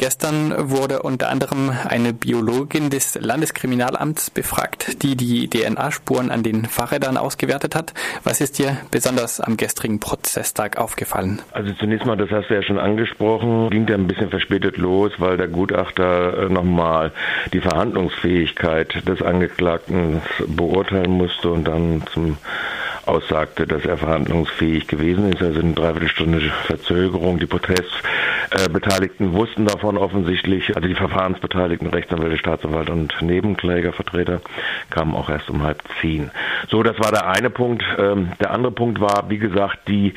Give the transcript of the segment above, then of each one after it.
Gestern wurde unter anderem eine Biologin des Landeskriminalamts befragt, die die DNA-Spuren an den Fahrrädern ausgewertet hat. Was ist dir besonders am gestrigen Prozesstag aufgefallen? Also zunächst mal, das hast du ja schon angesprochen, ging der ein bisschen verspätet los, weil der Gutachter äh, nochmal die Verhandlungsfähigkeit des Angeklagten beurteilen musste und dann zum aussagte, dass er verhandlungsfähig gewesen ist. Also eine Dreiviertelstunde Verzögerung. Die Protestbeteiligten wussten davon offensichtlich. Also die Verfahrensbeteiligten, Rechtsanwälte, Staatsanwalt und Nebenklägervertreter kamen auch erst um halb zehn. So, das war der eine Punkt. Ähm, der andere Punkt war, wie gesagt, die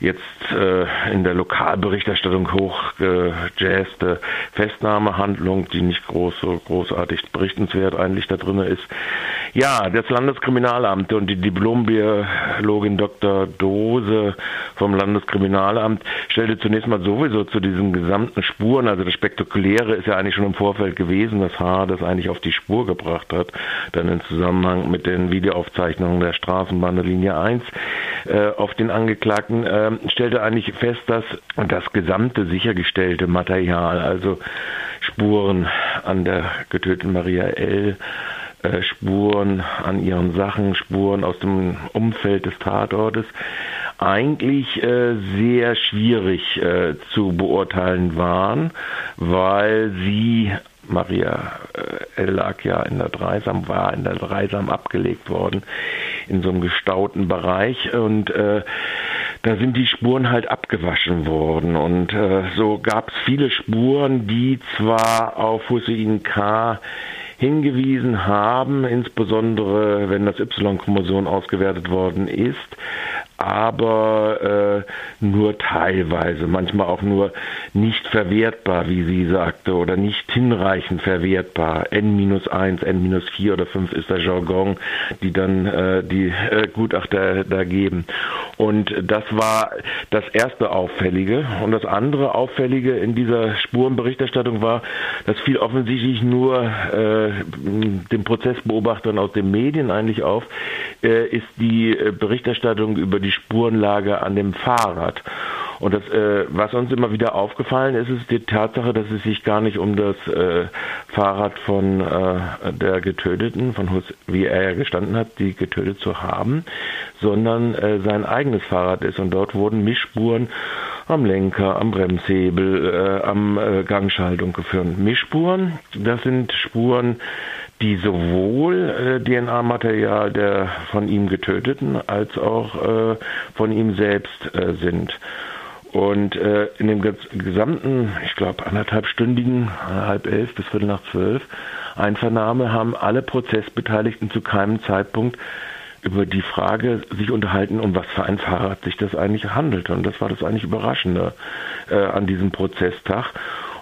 jetzt äh, in der Lokalberichterstattung hochgejazzte Festnahmehandlung, die nicht groß, so großartig berichtenswert eigentlich da drin ist. Ja, das Landeskriminalamt und die Diplombiologin Dr. Dose vom Landeskriminalamt stellte zunächst mal sowieso zu diesen gesamten Spuren, also das Spektakuläre ist ja eigentlich schon im Vorfeld gewesen, das Haar, das eigentlich auf die Spur gebracht hat, dann im Zusammenhang mit den Videoaufzeichnungen der Straßenbahn der Linie 1 äh, auf den Angeklagten, äh, stellte eigentlich fest, dass das gesamte sichergestellte Material, also Spuren an der getöteten Maria L., äh, Spuren an ihren Sachen, Spuren aus dem Umfeld des Tatortes eigentlich äh, sehr schwierig äh, zu beurteilen waren, weil sie Maria äh, lag ja in der Dreisam, war in der Dreisam abgelegt worden, in so einem gestauten Bereich und äh, da sind die Spuren halt abgewaschen worden und äh, so gab es viele Spuren, die zwar auf Hussein K hingewiesen haben, insbesondere wenn das Y-Chromosom ausgewertet worden ist, aber äh, nur teilweise, manchmal auch nur nicht verwertbar, wie sie sagte, oder nicht hinreichend verwertbar. N-1, N-4 oder 5 ist der Jargon, die dann äh, die äh, Gutachter da geben. Und das war das erste Auffällige. Und das andere Auffällige in dieser Spurenberichterstattung war, dass viel offensichtlich nur äh, den Prozessbeobachtern aus den Medien eigentlich auf, äh, ist die äh, Berichterstattung über die Spurenlage an dem Fahrrad. Und das, äh, was uns immer wieder aufgefallen ist, ist die Tatsache, dass es sich gar nicht um das äh, Fahrrad von äh, der Getöteten, von Hus, wie er ja gestanden hat, die getötet zu haben, sondern äh, sein eigenes Fahrrad ist. Und dort wurden Mischspuren am Lenker, am Bremshebel, äh, am äh, Gangschaltung geführt. Mischspuren, das sind Spuren, die sowohl äh, DNA-Material der von ihm getöteten als auch äh, von ihm selbst äh, sind. Und äh, in dem gesamten, ich glaube, anderthalbstündigen, halb elf bis viertel nach zwölf Einvernahme haben alle Prozessbeteiligten zu keinem Zeitpunkt über die Frage sich unterhalten, um was für ein Fahrrad sich das eigentlich handelt. Und das war das eigentlich Überraschende äh, an diesem Prozesstag.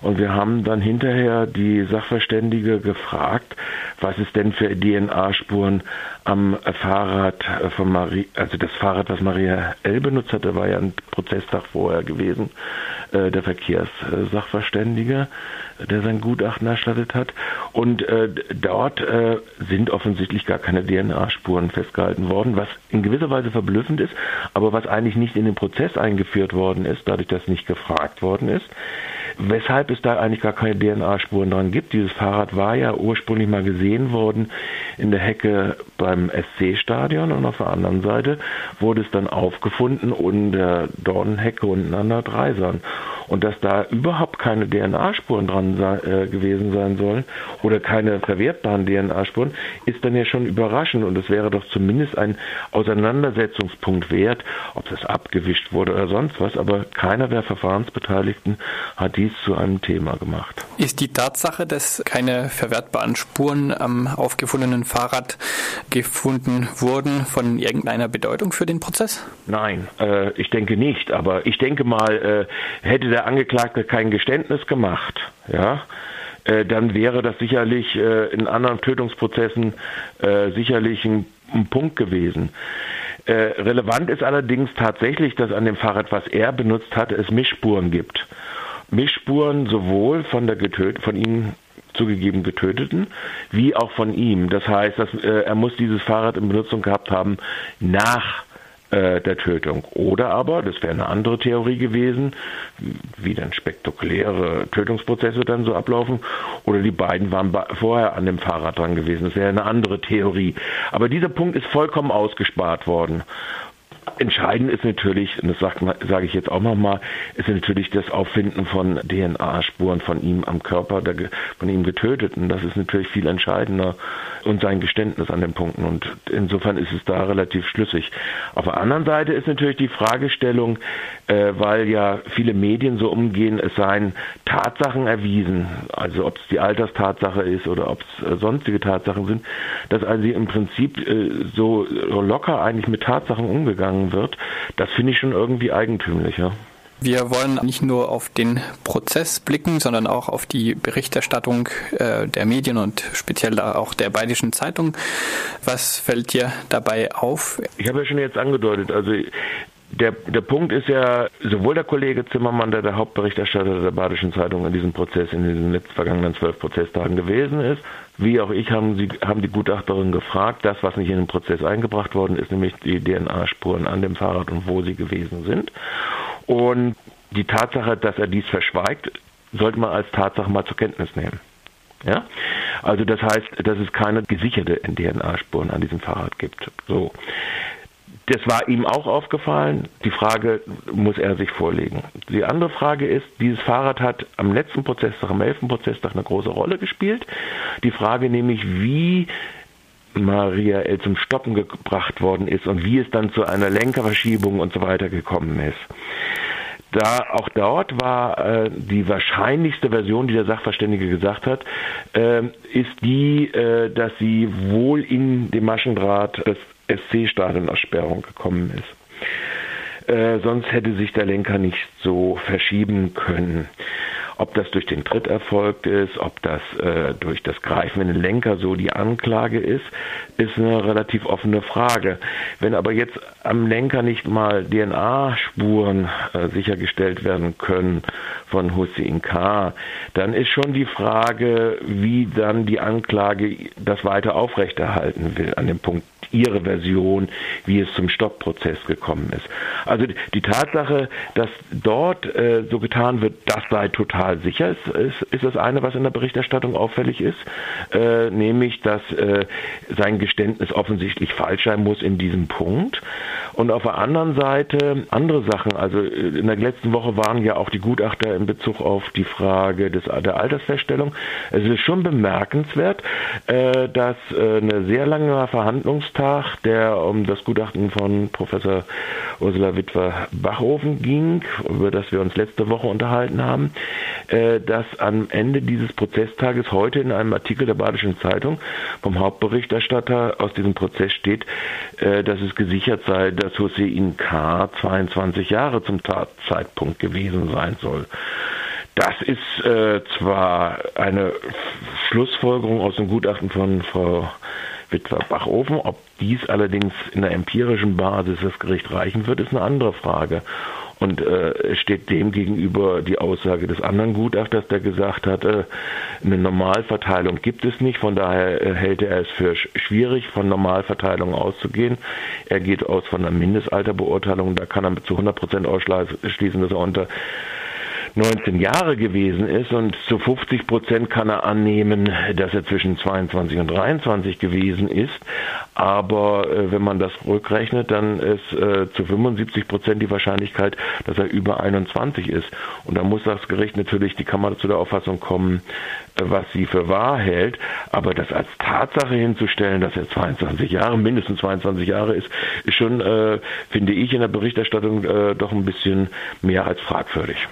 Und wir haben dann hinterher die Sachverständige gefragt, was es denn für DNA-Spuren am Fahrrad von Marie, also das Fahrrad, was Maria L. benutzt hatte, war ja ein Prozesstag vorher gewesen, äh, der Verkehrssachverständige, der sein Gutachten erstattet hat. Und äh, dort äh, sind offensichtlich gar keine DNA-Spuren festgehalten worden, was in gewisser Weise verblüffend ist, aber was eigentlich nicht in den Prozess eingeführt worden ist, dadurch, dass nicht gefragt worden ist weshalb es da eigentlich gar keine DNA-Spuren dran gibt. Dieses Fahrrad war ja ursprünglich mal gesehen worden in der Hecke beim SC-Stadion und auf der anderen Seite wurde es dann aufgefunden und der Dornenhecke unten an der Dreisern. Und dass da überhaupt keine DNA-Spuren dran äh, gewesen sein sollen oder keine verwertbaren DNA-Spuren, ist dann ja schon überraschend und es wäre doch zumindest ein Auseinandersetzungspunkt wert, ob das abgewischt wurde oder sonst was, aber keiner der Verfahrensbeteiligten hat dies zu einem Thema gemacht. Ist die Tatsache, dass keine verwertbaren Spuren am aufgefundenen Fahrrad gefunden wurden, von irgendeiner Bedeutung für den Prozess? Nein, äh, ich denke nicht, aber ich denke mal, äh, hätte der Angeklagte kein Geständnis gemacht, ja, äh, dann wäre das sicherlich äh, in anderen Tötungsprozessen äh, sicherlich ein, ein, Punkt gewesen. Äh, relevant ist allerdings tatsächlich, dass an dem Fahrrad, was er benutzt hat, es Mischspuren gibt. Mischspuren sowohl von der getötet, von ihm zugegeben Getöteten, wie auch von ihm. Das heißt, dass, äh, er muss dieses Fahrrad in Benutzung gehabt haben nach äh, der Tötung. Oder aber, das wäre eine andere Theorie gewesen, wie dann spektakuläre Tötungsprozesse dann so ablaufen, oder die beiden waren vorher an dem Fahrrad dran gewesen. Das wäre eine andere Theorie. Aber dieser Punkt ist vollkommen ausgespart worden. Entscheidend ist natürlich, und das sage ich jetzt auch nochmal, ist natürlich das Auffinden von DNA-Spuren von ihm am Körper, der, von ihm Getöteten. Das ist natürlich viel entscheidender und sein Geständnis an den Punkten. Und insofern ist es da relativ schlüssig. Auf der anderen Seite ist natürlich die Fragestellung, äh, weil ja viele Medien so umgehen, es seien Tatsachen erwiesen, also ob es die Alterstatsache ist oder ob es äh, sonstige Tatsachen sind, dass also im Prinzip äh, so locker eigentlich mit Tatsachen umgegangen wird, das finde ich schon irgendwie eigentümlicher. Wir wollen nicht nur auf den Prozess blicken, sondern auch auf die Berichterstattung äh, der Medien und speziell auch der Bayerischen Zeitung. Was fällt dir dabei auf? Ich habe ja schon jetzt angedeutet, also der, der Punkt ist ja, sowohl der Kollege Zimmermann, der der Hauptberichterstatter der Badischen Zeitung in diesem Prozess, in den letzten vergangenen zwölf Prozesstagen gewesen ist, wie auch ich haben, sie, haben die Gutachterin gefragt, das, was nicht in den Prozess eingebracht worden ist, nämlich die DNA-Spuren an dem Fahrrad und wo sie gewesen sind. Und die Tatsache, dass er dies verschweigt, sollte man als Tatsache mal zur Kenntnis nehmen. Ja? Also das heißt, dass es keine gesicherte DNA-Spuren an diesem Fahrrad gibt. So. Das war ihm auch aufgefallen. Die Frage muss er sich vorlegen. Die andere Frage ist, dieses Fahrrad hat am letzten Prozesstag, am 11. Prozesstag eine große Rolle gespielt. Die Frage nämlich, wie Maria L. zum Stoppen gebracht worden ist und wie es dann zu einer Lenkerverschiebung und so weiter gekommen ist. Da auch dort war äh, die wahrscheinlichste Version, die der Sachverständige gesagt hat, äh, ist die, äh, dass sie wohl in dem Maschendraht des SC-Stadionaussperrung gekommen ist. Äh, sonst hätte sich der Lenker nicht so verschieben können. Ob das durch den Tritt erfolgt ist, ob das äh, durch das Greifen in den Lenker so die Anklage ist, ist eine relativ offene Frage. Wenn aber jetzt am Lenker nicht mal DNA-Spuren äh, sichergestellt werden können von Hussein K., dann ist schon die Frage, wie dann die Anklage das weiter aufrechterhalten will an dem Punkt ihre Version, wie es zum Stoppprozess gekommen ist. Also die Tatsache, dass dort äh, so getan wird, das sei total sicher, ist, ist, ist, das eine, was in der Berichterstattung auffällig ist, äh, nämlich, dass äh, sein Geständnis offensichtlich falsch sein muss in diesem Punkt. Und auf der anderen Seite andere Sachen. Also äh, in der letzten Woche waren ja auch die Gutachter in Bezug auf die Frage des, der Altersfeststellung. Es ist schon bemerkenswert, äh, dass äh, eine sehr lange Verhandlungstag, der um das Gutachten von Professor Ursula Witwer-Bachhofen ging, über das wir uns letzte Woche unterhalten haben, dass am Ende dieses Prozesstages heute in einem Artikel der Badischen Zeitung vom Hauptberichterstatter aus diesem Prozess steht, dass es gesichert sei, dass Hussein K. 22 Jahre zum Tatzeitpunkt gewesen sein soll. Das ist äh, zwar eine Schlussfolgerung aus dem Gutachten von Frau Witwer-Bachofen. Ob dies allerdings in der empirischen Basis das Gericht reichen wird, ist eine andere Frage. Und äh, steht dem gegenüber die Aussage des anderen Gutachters, der gesagt hat, äh, eine Normalverteilung gibt es nicht. Von daher äh, hält er es für schwierig, von Normalverteilung auszugehen. Er geht aus von einer Mindestalterbeurteilung. Da kann er zu 100 Prozent ausschließen, dass er unter 19 Jahre gewesen ist und zu 50 Prozent kann er annehmen, dass er zwischen 22 und 23 gewesen ist. Aber äh, wenn man das rückrechnet, dann ist äh, zu 75 Prozent die Wahrscheinlichkeit, dass er über 21 ist. Und da muss das Gericht natürlich, die Kammer zu der Auffassung kommen, äh, was sie für wahr hält. Aber das als Tatsache hinzustellen, dass er 22 Jahre, mindestens 22 Jahre ist, ist schon, äh, finde ich, in der Berichterstattung äh, doch ein bisschen mehr als fragwürdig.